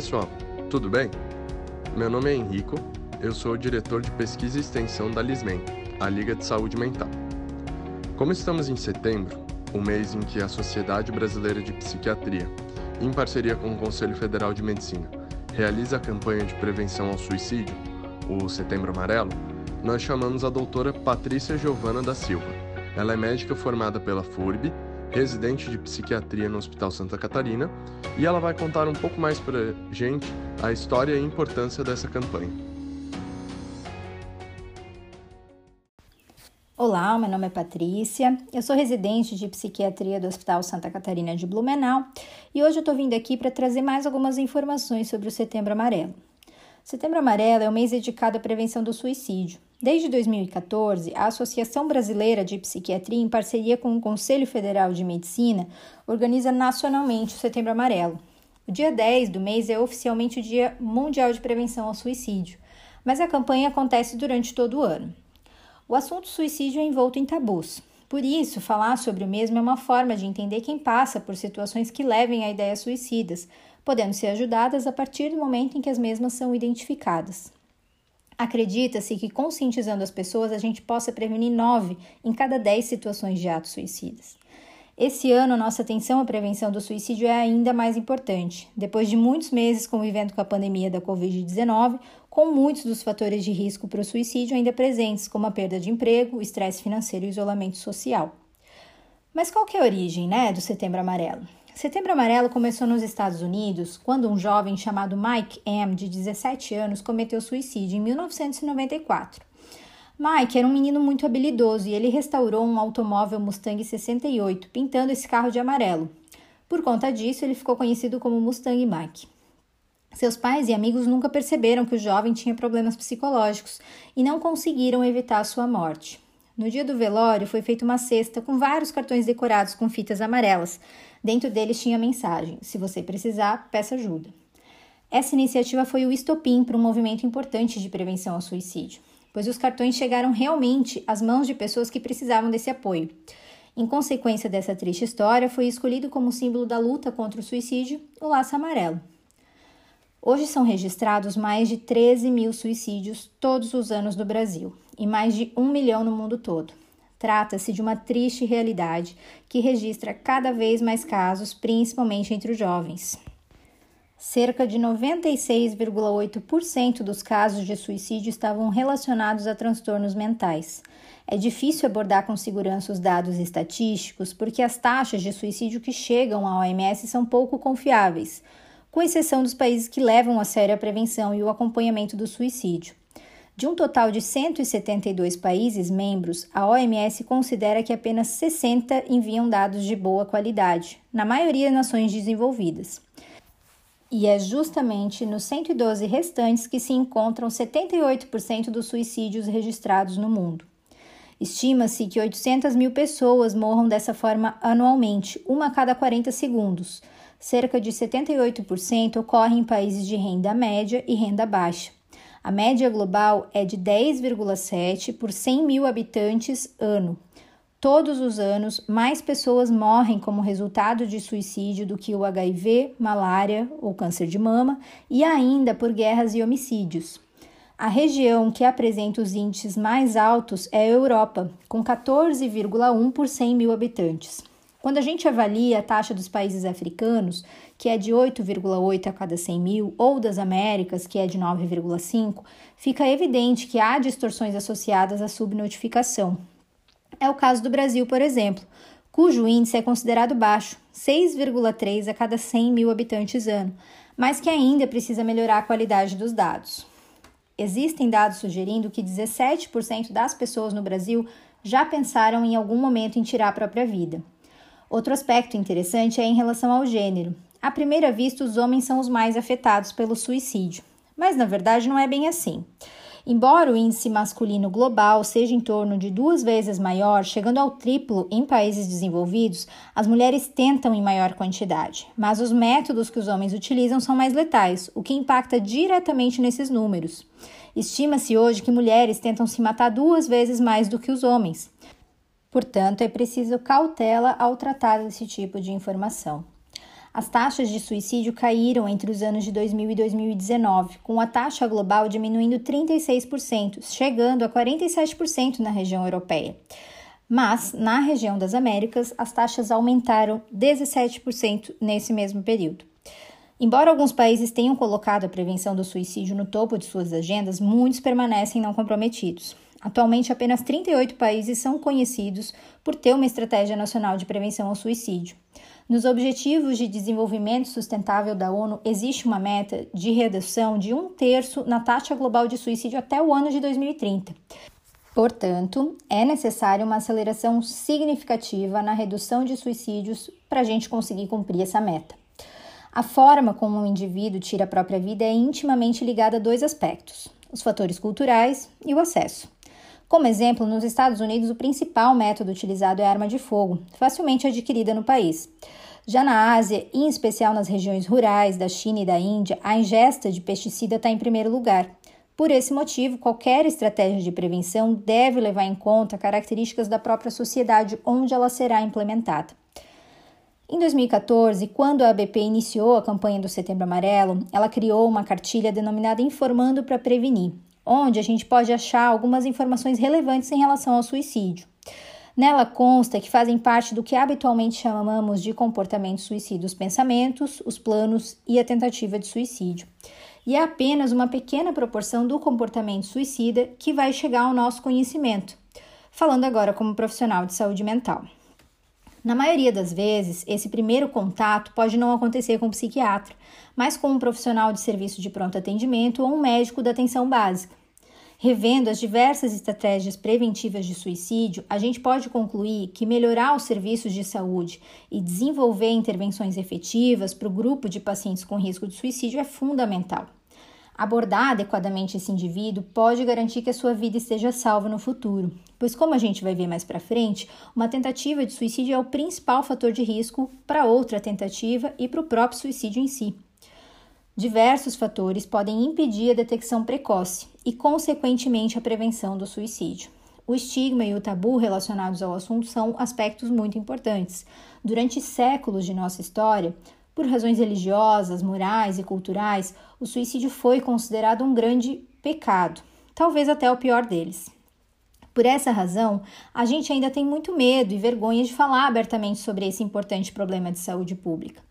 pessoal, tudo bem? Meu nome é Henrico, eu sou o diretor de pesquisa e extensão da LISMEN, a Liga de Saúde Mental. Como estamos em setembro, o mês em que a Sociedade Brasileira de Psiquiatria, em parceria com o Conselho Federal de Medicina, realiza a campanha de prevenção ao suicídio, o Setembro Amarelo, nós chamamos a doutora Patrícia Giovana da Silva. Ela é médica formada pela FURB residente de psiquiatria no Hospital Santa Catarina, e ela vai contar um pouco mais para gente a história e importância dessa campanha. Olá, meu nome é Patrícia, eu sou residente de psiquiatria do Hospital Santa Catarina de Blumenau e hoje eu estou vindo aqui para trazer mais algumas informações sobre o Setembro Amarelo. Setembro Amarelo é o mês dedicado à prevenção do suicídio. Desde 2014, a Associação Brasileira de Psiquiatria, em parceria com o Conselho Federal de Medicina, organiza nacionalmente o Setembro Amarelo. O dia 10 do mês é oficialmente o Dia Mundial de Prevenção ao Suicídio, mas a campanha acontece durante todo o ano. O assunto suicídio é envolto em tabus. Por isso, falar sobre o mesmo é uma forma de entender quem passa por situações que levem a ideias suicidas, podendo ser ajudadas a partir do momento em que as mesmas são identificadas. Acredita-se que conscientizando as pessoas a gente possa prevenir nove em cada dez situações de atos suicidas. Esse ano, nossa atenção à prevenção do suicídio é ainda mais importante, depois de muitos meses convivendo com a pandemia da Covid-19, com muitos dos fatores de risco para o suicídio ainda presentes, como a perda de emprego, o estresse financeiro e o isolamento social. Mas qual que é a origem né, do Setembro Amarelo? Setembro Amarelo começou nos Estados Unidos quando um jovem chamado Mike M, de 17 anos, cometeu suicídio em 1994. Mike era um menino muito habilidoso e ele restaurou um automóvel Mustang 68, pintando esse carro de amarelo. Por conta disso, ele ficou conhecido como Mustang Mike. Seus pais e amigos nunca perceberam que o jovem tinha problemas psicológicos e não conseguiram evitar sua morte. No dia do velório, foi feita uma cesta com vários cartões decorados com fitas amarelas. Dentro deles tinha a mensagem: Se você precisar, peça ajuda. Essa iniciativa foi o estopim para um movimento importante de prevenção ao suicídio, pois os cartões chegaram realmente às mãos de pessoas que precisavam desse apoio. Em consequência dessa triste história, foi escolhido como símbolo da luta contra o suicídio o laço amarelo. Hoje são registrados mais de 13 mil suicídios todos os anos no Brasil e mais de um milhão no mundo todo. Trata-se de uma triste realidade que registra cada vez mais casos, principalmente entre os jovens. Cerca de 96,8% dos casos de suicídio estavam relacionados a transtornos mentais. É difícil abordar com segurança os dados estatísticos porque as taxas de suicídio que chegam à OMS são pouco confiáveis com exceção dos países que levam a sério a prevenção e o acompanhamento do suicídio. De um total de 172 países membros, a OMS considera que apenas 60 enviam dados de boa qualidade, na maioria nações desenvolvidas. E é justamente nos 112 restantes que se encontram 78% dos suicídios registrados no mundo. Estima-se que 800 mil pessoas morram dessa forma anualmente, uma a cada 40 segundos cerca de 78% ocorre em países de renda média e renda baixa. A média global é de 10,7 por 100 mil habitantes ano. Todos os anos, mais pessoas morrem como resultado de suicídio do que o HIV, malária ou câncer de mama, e ainda por guerras e homicídios. A região que apresenta os índices mais altos é a Europa, com 14,1 por 100 mil habitantes. Quando a gente avalia a taxa dos países africanos, que é de 8,8 a cada 100 mil, ou das Américas, que é de 9,5, fica evidente que há distorções associadas à subnotificação. É o caso do Brasil, por exemplo, cujo índice é considerado baixo, 6,3 a cada 100 mil habitantes ano, mas que ainda precisa melhorar a qualidade dos dados. Existem dados sugerindo que 17% das pessoas no Brasil já pensaram em algum momento em tirar a própria vida. Outro aspecto interessante é em relação ao gênero. À primeira vista, os homens são os mais afetados pelo suicídio, mas na verdade não é bem assim. Embora o índice masculino global seja em torno de duas vezes maior, chegando ao triplo em países desenvolvidos, as mulheres tentam em maior quantidade, mas os métodos que os homens utilizam são mais letais, o que impacta diretamente nesses números. Estima-se hoje que mulheres tentam se matar duas vezes mais do que os homens. Portanto, é preciso cautela ao tratar desse tipo de informação. as taxas de suicídio caíram entre os anos de 2000 e 2019, com a taxa global diminuindo 36%, chegando a 47% na região europeia. Mas, na região das Américas, as taxas aumentaram 17% nesse mesmo período. Embora alguns países tenham colocado a prevenção do suicídio no topo de suas agendas, muitos permanecem não comprometidos. Atualmente, apenas 38 países são conhecidos por ter uma estratégia nacional de prevenção ao suicídio. Nos Objetivos de Desenvolvimento Sustentável da ONU, existe uma meta de redução de um terço na taxa global de suicídio até o ano de 2030. Portanto, é necessária uma aceleração significativa na redução de suicídios para a gente conseguir cumprir essa meta. A forma como um indivíduo tira a própria vida é intimamente ligada a dois aspectos: os fatores culturais e o acesso. Como exemplo, nos Estados Unidos, o principal método utilizado é a arma de fogo, facilmente adquirida no país. Já na Ásia, em especial nas regiões rurais da China e da Índia, a ingesta de pesticida está em primeiro lugar. Por esse motivo, qualquer estratégia de prevenção deve levar em conta características da própria sociedade onde ela será implementada. Em 2014, quando a ABP iniciou a campanha do Setembro Amarelo, ela criou uma cartilha denominada Informando para Prevenir, onde a gente pode achar algumas informações relevantes em relação ao suicídio. Nela consta que fazem parte do que habitualmente chamamos de comportamento suicida os pensamentos, os planos e a tentativa de suicídio. E é apenas uma pequena proporção do comportamento suicida que vai chegar ao nosso conhecimento. Falando agora como profissional de saúde mental. Na maioria das vezes, esse primeiro contato pode não acontecer com um psiquiatra, mas com um profissional de serviço de pronto atendimento ou um médico da atenção básica. Revendo as diversas estratégias preventivas de suicídio, a gente pode concluir que melhorar os serviços de saúde e desenvolver intervenções efetivas para o grupo de pacientes com risco de suicídio é fundamental. Abordar adequadamente esse indivíduo pode garantir que a sua vida esteja salva no futuro, pois, como a gente vai ver mais para frente, uma tentativa de suicídio é o principal fator de risco para outra tentativa e para o próprio suicídio em si. Diversos fatores podem impedir a detecção precoce e, consequentemente, a prevenção do suicídio. O estigma e o tabu relacionados ao assunto são aspectos muito importantes. Durante séculos de nossa história, por razões religiosas, morais e culturais, o suicídio foi considerado um grande pecado, talvez até o pior deles. Por essa razão, a gente ainda tem muito medo e vergonha de falar abertamente sobre esse importante problema de saúde pública.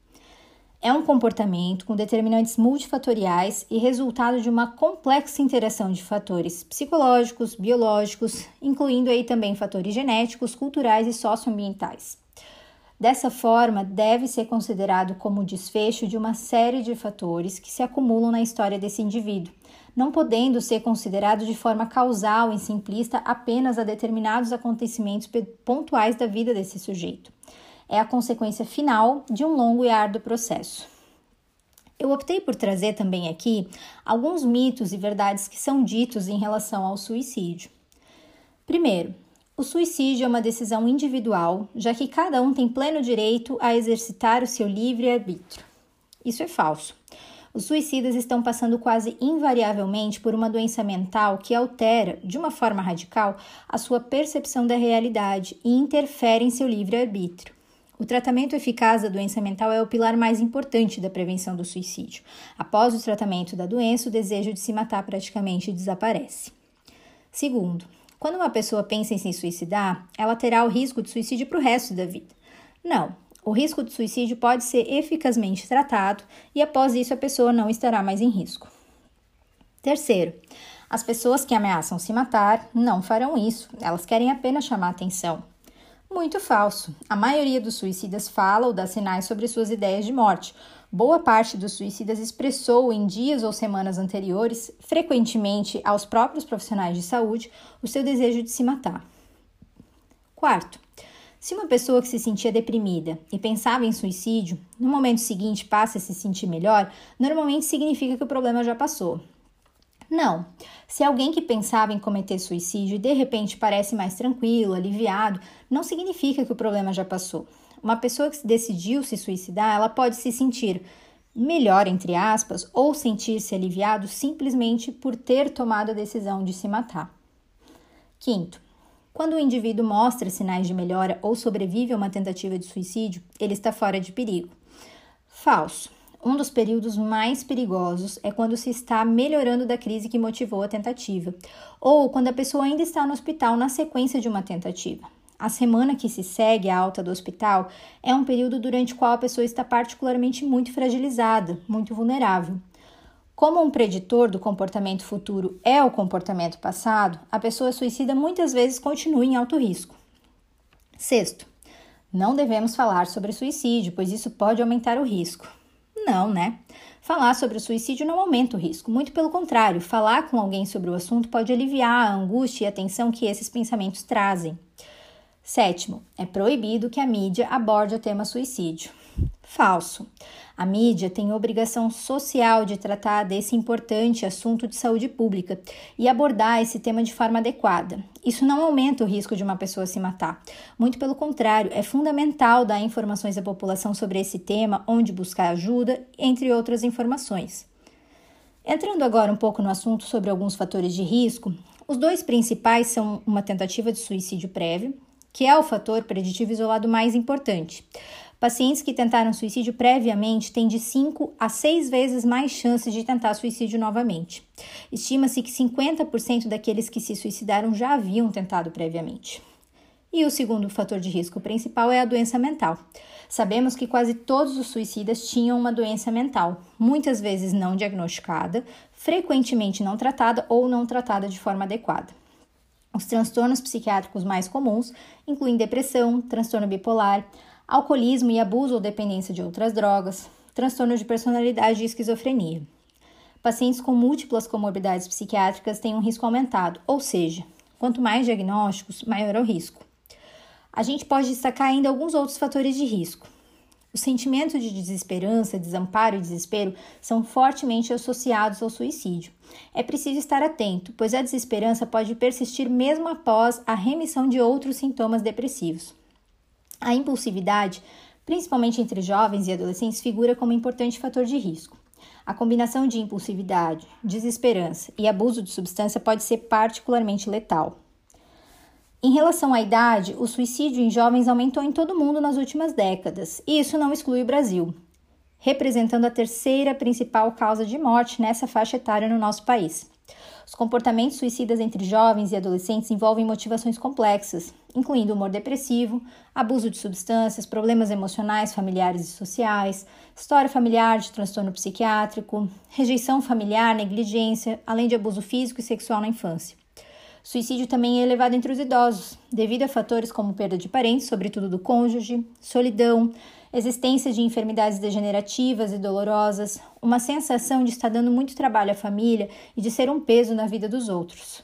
É um comportamento com determinantes multifatoriais e resultado de uma complexa interação de fatores psicológicos, biológicos, incluindo aí também fatores genéticos, culturais e socioambientais. Dessa forma, deve ser considerado como desfecho de uma série de fatores que se acumulam na história desse indivíduo, não podendo ser considerado de forma causal e simplista apenas a determinados acontecimentos pontuais da vida desse sujeito. É a consequência final de um longo e árduo processo. Eu optei por trazer também aqui alguns mitos e verdades que são ditos em relação ao suicídio. Primeiro, o suicídio é uma decisão individual, já que cada um tem pleno direito a exercitar o seu livre arbítrio. Isso é falso. Os suicidas estão passando quase invariavelmente por uma doença mental que altera, de uma forma radical, a sua percepção da realidade e interfere em seu livre-arbítrio. O tratamento eficaz da doença mental é o pilar mais importante da prevenção do suicídio. Após o tratamento da doença, o desejo de se matar praticamente desaparece. Segundo, quando uma pessoa pensa em se suicidar, ela terá o risco de suicídio para o resto da vida. Não, o risco de suicídio pode ser eficazmente tratado e após isso a pessoa não estará mais em risco. Terceiro, as pessoas que ameaçam se matar não farão isso, elas querem apenas chamar atenção. Muito falso. A maioria dos suicidas fala ou dá sinais sobre suas ideias de morte, Boa parte dos suicidas expressou em dias ou semanas anteriores, frequentemente aos próprios profissionais de saúde, o seu desejo de se matar. Quarto, se uma pessoa que se sentia deprimida e pensava em suicídio, no momento seguinte passa a se sentir melhor, normalmente significa que o problema já passou. Não. Se alguém que pensava em cometer suicídio de repente parece mais tranquilo, aliviado, não significa que o problema já passou. Uma pessoa que decidiu se suicidar, ela pode se sentir melhor, entre aspas, ou sentir-se aliviado simplesmente por ter tomado a decisão de se matar. Quinto, quando o indivíduo mostra sinais de melhora ou sobrevive a uma tentativa de suicídio, ele está fora de perigo. Falso. Um dos períodos mais perigosos é quando se está melhorando da crise que motivou a tentativa, ou quando a pessoa ainda está no hospital na sequência de uma tentativa. A semana que se segue à alta do hospital é um período durante o qual a pessoa está particularmente muito fragilizada, muito vulnerável. Como um preditor do comportamento futuro é o comportamento passado, a pessoa suicida muitas vezes continua em alto risco. Sexto, não devemos falar sobre suicídio, pois isso pode aumentar o risco. Não, né? Falar sobre o suicídio não aumenta o risco, muito pelo contrário, falar com alguém sobre o assunto pode aliviar a angústia e a tensão que esses pensamentos trazem. Sétimo, é proibido que a mídia aborde o tema suicídio. Falso. A mídia tem obrigação social de tratar desse importante assunto de saúde pública e abordar esse tema de forma adequada. Isso não aumenta o risco de uma pessoa se matar. Muito pelo contrário, é fundamental dar informações à população sobre esse tema, onde buscar ajuda, entre outras informações. Entrando agora um pouco no assunto sobre alguns fatores de risco, os dois principais são uma tentativa de suicídio prévio, que é o fator preditivo isolado mais importante. Pacientes que tentaram suicídio previamente têm de 5 a 6 vezes mais chances de tentar suicídio novamente. Estima-se que 50% daqueles que se suicidaram já haviam tentado previamente. E o segundo fator de risco principal é a doença mental. Sabemos que quase todos os suicidas tinham uma doença mental, muitas vezes não diagnosticada, frequentemente não tratada ou não tratada de forma adequada. Os transtornos psiquiátricos mais comuns incluem depressão, transtorno bipolar, alcoolismo e abuso ou dependência de outras drogas, transtorno de personalidade e esquizofrenia. Pacientes com múltiplas comorbidades psiquiátricas têm um risco aumentado, ou seja, quanto mais diagnósticos, maior é o risco. A gente pode destacar ainda alguns outros fatores de risco. O sentimento de desesperança, desamparo e desespero são fortemente associados ao suicídio. É preciso estar atento, pois a desesperança pode persistir mesmo após a remissão de outros sintomas depressivos. A impulsividade, principalmente entre jovens e adolescentes, figura como importante fator de risco. A combinação de impulsividade, desesperança e abuso de substância pode ser particularmente letal. Em relação à idade, o suicídio em jovens aumentou em todo o mundo nas últimas décadas, e isso não exclui o Brasil, representando a terceira principal causa de morte nessa faixa etária no nosso país. Os comportamentos suicidas entre jovens e adolescentes envolvem motivações complexas, incluindo humor depressivo, abuso de substâncias, problemas emocionais, familiares e sociais, história familiar de transtorno psiquiátrico, rejeição familiar, negligência, além de abuso físico e sexual na infância. Suicídio também é elevado entre os idosos, devido a fatores como perda de parentes, sobretudo do cônjuge, solidão, existência de enfermidades degenerativas e dolorosas, uma sensação de estar dando muito trabalho à família e de ser um peso na vida dos outros.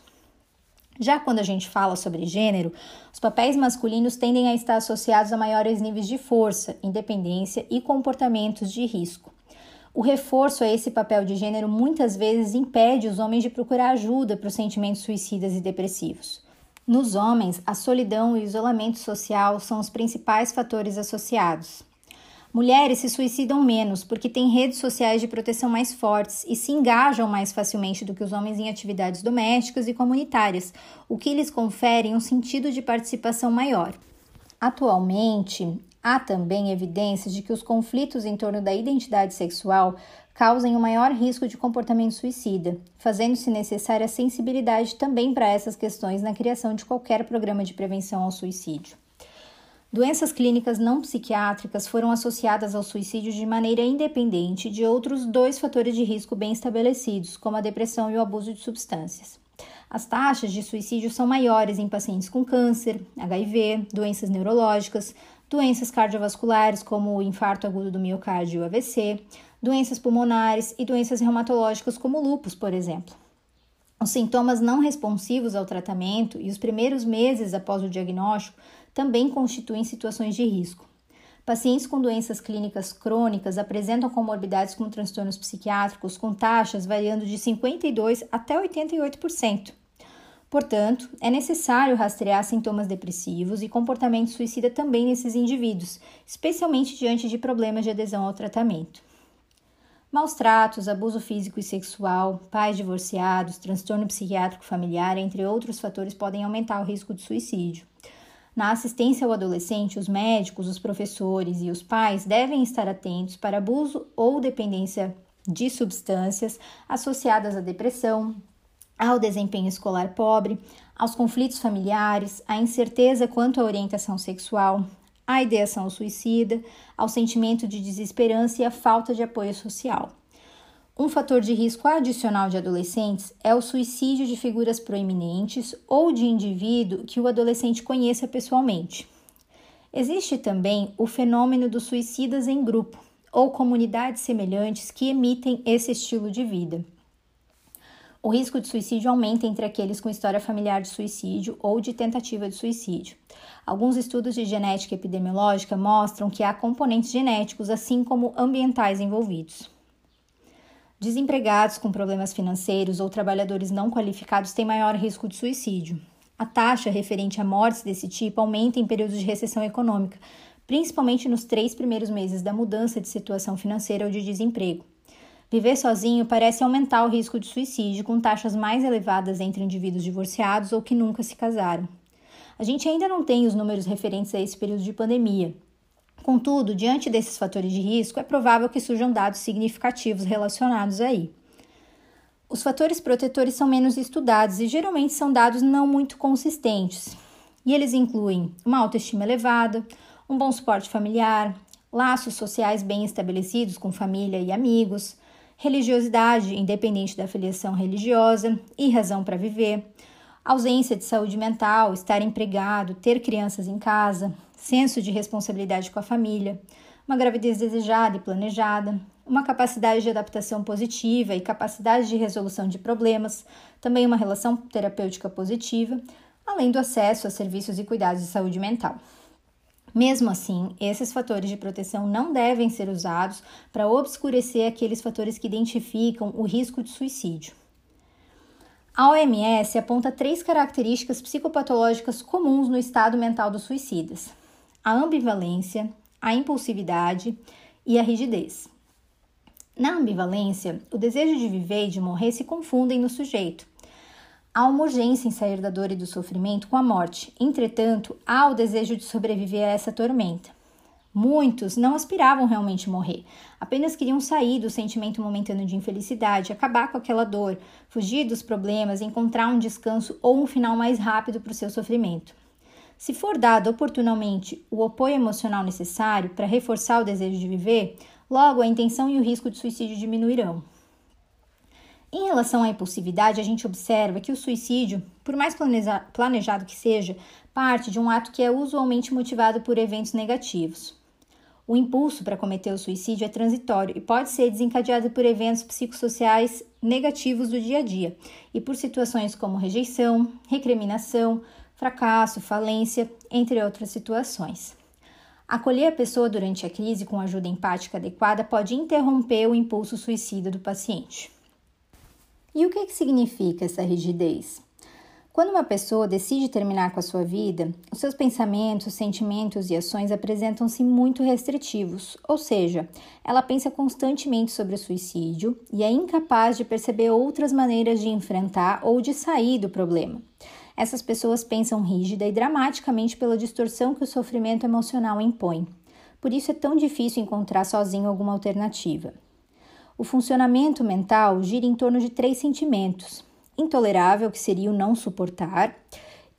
Já quando a gente fala sobre gênero, os papéis masculinos tendem a estar associados a maiores níveis de força, independência e comportamentos de risco. O reforço a esse papel de gênero muitas vezes impede os homens de procurar ajuda para os sentimentos suicidas e depressivos. Nos homens, a solidão e o isolamento social são os principais fatores associados. Mulheres se suicidam menos porque têm redes sociais de proteção mais fortes e se engajam mais facilmente do que os homens em atividades domésticas e comunitárias, o que lhes confere um sentido de participação maior. Atualmente, Há também evidências de que os conflitos em torno da identidade sexual causem o um maior risco de comportamento suicida, fazendo-se necessária sensibilidade também para essas questões na criação de qualquer programa de prevenção ao suicídio. Doenças clínicas não psiquiátricas foram associadas ao suicídio de maneira independente de outros dois fatores de risco bem estabelecidos, como a depressão e o abuso de substâncias. As taxas de suicídio são maiores em pacientes com câncer, HIV, doenças neurológicas, doenças cardiovasculares, como o infarto agudo do miocárdio e o AVC, doenças pulmonares e doenças reumatológicas, como o lúpus, por exemplo. Os sintomas não responsivos ao tratamento e os primeiros meses após o diagnóstico também constituem situações de risco. Pacientes com doenças clínicas crônicas apresentam comorbidades com transtornos psiquiátricos com taxas variando de 52% até 88%. Portanto, é necessário rastrear sintomas depressivos e comportamento suicida também nesses indivíduos, especialmente diante de problemas de adesão ao tratamento. Maus tratos, abuso físico e sexual, pais divorciados, transtorno psiquiátrico familiar, entre outros fatores, podem aumentar o risco de suicídio. Na assistência ao adolescente, os médicos, os professores e os pais devem estar atentos para abuso ou dependência de substâncias associadas à depressão, ao desempenho escolar pobre, aos conflitos familiares, à incerteza quanto à orientação sexual, à ideação suicida, ao sentimento de desesperança e à falta de apoio social. Um fator de risco adicional de adolescentes é o suicídio de figuras proeminentes ou de indivíduo que o adolescente conheça pessoalmente. Existe também o fenômeno dos suicidas em grupo ou comunidades semelhantes que emitem esse estilo de vida. O risco de suicídio aumenta entre aqueles com história familiar de suicídio ou de tentativa de suicídio. Alguns estudos de genética epidemiológica mostram que há componentes genéticos, assim como ambientais envolvidos. Desempregados com problemas financeiros ou trabalhadores não qualificados têm maior risco de suicídio. A taxa referente a mortes desse tipo aumenta em períodos de recessão econômica, principalmente nos três primeiros meses da mudança de situação financeira ou de desemprego. Viver sozinho parece aumentar o risco de suicídio, com taxas mais elevadas entre indivíduos divorciados ou que nunca se casaram. A gente ainda não tem os números referentes a esse período de pandemia. Contudo, diante desses fatores de risco, é provável que surjam dados significativos relacionados aí. Os fatores protetores são menos estudados e geralmente são dados não muito consistentes. E eles incluem uma autoestima elevada, um bom suporte familiar, laços sociais bem estabelecidos com família e amigos, religiosidade, independente da filiação religiosa, e razão para viver, ausência de saúde mental, estar empregado, ter crianças em casa, senso de responsabilidade com a família, uma gravidez desejada e planejada, uma capacidade de adaptação positiva e capacidade de resolução de problemas, também uma relação terapêutica positiva, além do acesso a serviços e cuidados de saúde mental. Mesmo assim, esses fatores de proteção não devem ser usados para obscurecer aqueles fatores que identificam o risco de suicídio. A OMS aponta três características psicopatológicas comuns no estado mental dos suicidas: a ambivalência, a impulsividade e a rigidez. Na ambivalência, o desejo de viver e de morrer se confundem no sujeito, Há uma urgência em sair da dor e do sofrimento com a morte, entretanto, há o desejo de sobreviver a essa tormenta. Muitos não aspiravam realmente morrer, apenas queriam sair do sentimento momentâneo de infelicidade, acabar com aquela dor, fugir dos problemas, encontrar um descanso ou um final mais rápido para o seu sofrimento. Se for dado oportunamente o apoio emocional necessário para reforçar o desejo de viver, logo a intenção e o risco de suicídio diminuirão. Em relação à impulsividade, a gente observa que o suicídio, por mais planejado que seja, parte de um ato que é usualmente motivado por eventos negativos. O impulso para cometer o suicídio é transitório e pode ser desencadeado por eventos psicossociais negativos do dia a dia e por situações como rejeição, recriminação, fracasso, falência, entre outras situações. Acolher a pessoa durante a crise com ajuda empática adequada pode interromper o impulso suicida do paciente. E o que, que significa essa rigidez? Quando uma pessoa decide terminar com a sua vida, os seus pensamentos, sentimentos e ações apresentam-se muito restritivos, ou seja, ela pensa constantemente sobre o suicídio e é incapaz de perceber outras maneiras de enfrentar ou de sair do problema. Essas pessoas pensam rígida e dramaticamente pela distorção que o sofrimento emocional impõe. Por isso é tão difícil encontrar sozinho alguma alternativa. O funcionamento mental gira em torno de três sentimentos: intolerável, que seria o não suportar,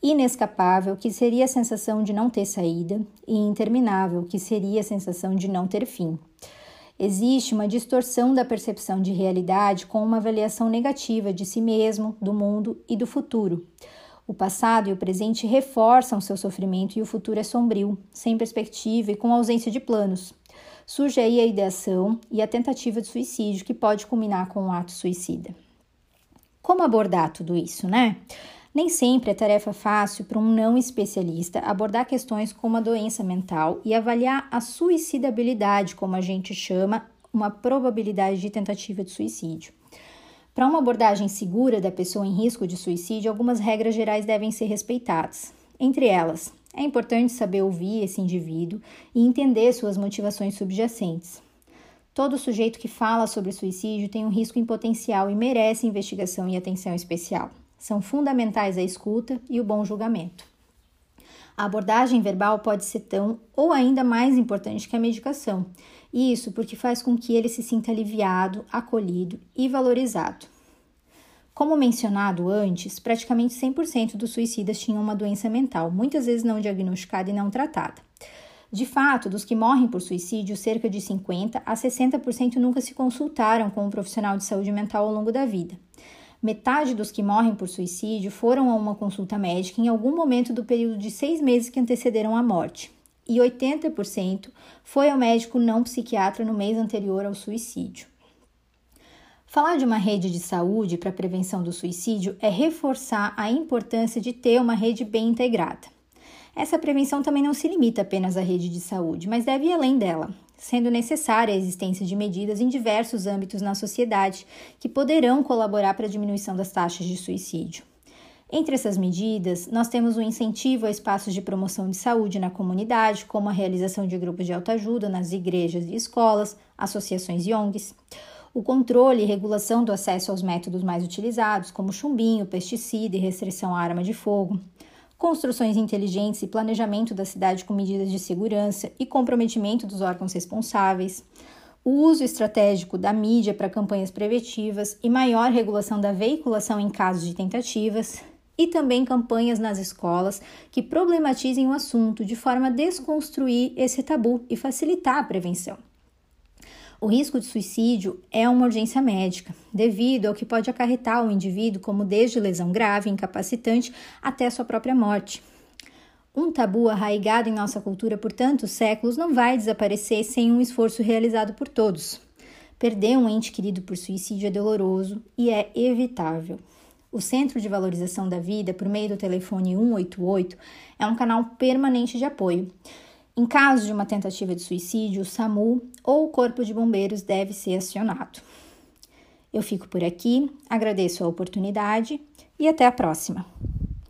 inescapável, que seria a sensação de não ter saída, e interminável, que seria a sensação de não ter fim. Existe uma distorção da percepção de realidade com uma avaliação negativa de si mesmo, do mundo e do futuro. O passado e o presente reforçam seu sofrimento e o futuro é sombrio, sem perspectiva e com ausência de planos surge aí a ideação e a tentativa de suicídio, que pode culminar com um ato suicida. Como abordar tudo isso, né? Nem sempre é tarefa fácil para um não especialista abordar questões como a doença mental e avaliar a suicidabilidade, como a gente chama, uma probabilidade de tentativa de suicídio. Para uma abordagem segura da pessoa em risco de suicídio, algumas regras gerais devem ser respeitadas. Entre elas, é importante saber ouvir esse indivíduo e entender suas motivações subjacentes. Todo sujeito que fala sobre suicídio tem um risco em potencial e merece investigação e atenção especial. São fundamentais a escuta e o bom julgamento. A abordagem verbal pode ser tão ou ainda mais importante que a medicação. Isso porque faz com que ele se sinta aliviado, acolhido e valorizado. Como mencionado antes, praticamente 100% dos suicidas tinham uma doença mental, muitas vezes não diagnosticada e não tratada. De fato, dos que morrem por suicídio, cerca de 50 a 60% nunca se consultaram com um profissional de saúde mental ao longo da vida. Metade dos que morrem por suicídio foram a uma consulta médica em algum momento do período de seis meses que antecederam a morte, e 80% foi ao médico não psiquiatra no mês anterior ao suicídio. Falar de uma rede de saúde para prevenção do suicídio é reforçar a importância de ter uma rede bem integrada. Essa prevenção também não se limita apenas à rede de saúde, mas deve ir além dela, sendo necessária a existência de medidas em diversos âmbitos na sociedade que poderão colaborar para a diminuição das taxas de suicídio. Entre essas medidas, nós temos o incentivo a espaços de promoção de saúde na comunidade, como a realização de grupos de autoajuda nas igrejas e escolas, associações e ONGs, o controle e regulação do acesso aos métodos mais utilizados, como chumbinho, pesticida e restrição à arma de fogo, construções inteligentes e planejamento da cidade com medidas de segurança e comprometimento dos órgãos responsáveis, o uso estratégico da mídia para campanhas preventivas e maior regulação da veiculação em casos de tentativas, e também campanhas nas escolas que problematizem o assunto de forma a desconstruir esse tabu e facilitar a prevenção. O risco de suicídio é uma urgência médica, devido ao que pode acarretar o indivíduo, como desde lesão grave, incapacitante, até sua própria morte. Um tabu arraigado em nossa cultura por tantos séculos não vai desaparecer sem um esforço realizado por todos. Perder um ente querido por suicídio é doloroso e é evitável. O Centro de Valorização da Vida, por meio do telefone 188, é um canal permanente de apoio. Em caso de uma tentativa de suicídio, o SAMU ou o Corpo de Bombeiros deve ser acionado. Eu fico por aqui, agradeço a oportunidade e até a próxima.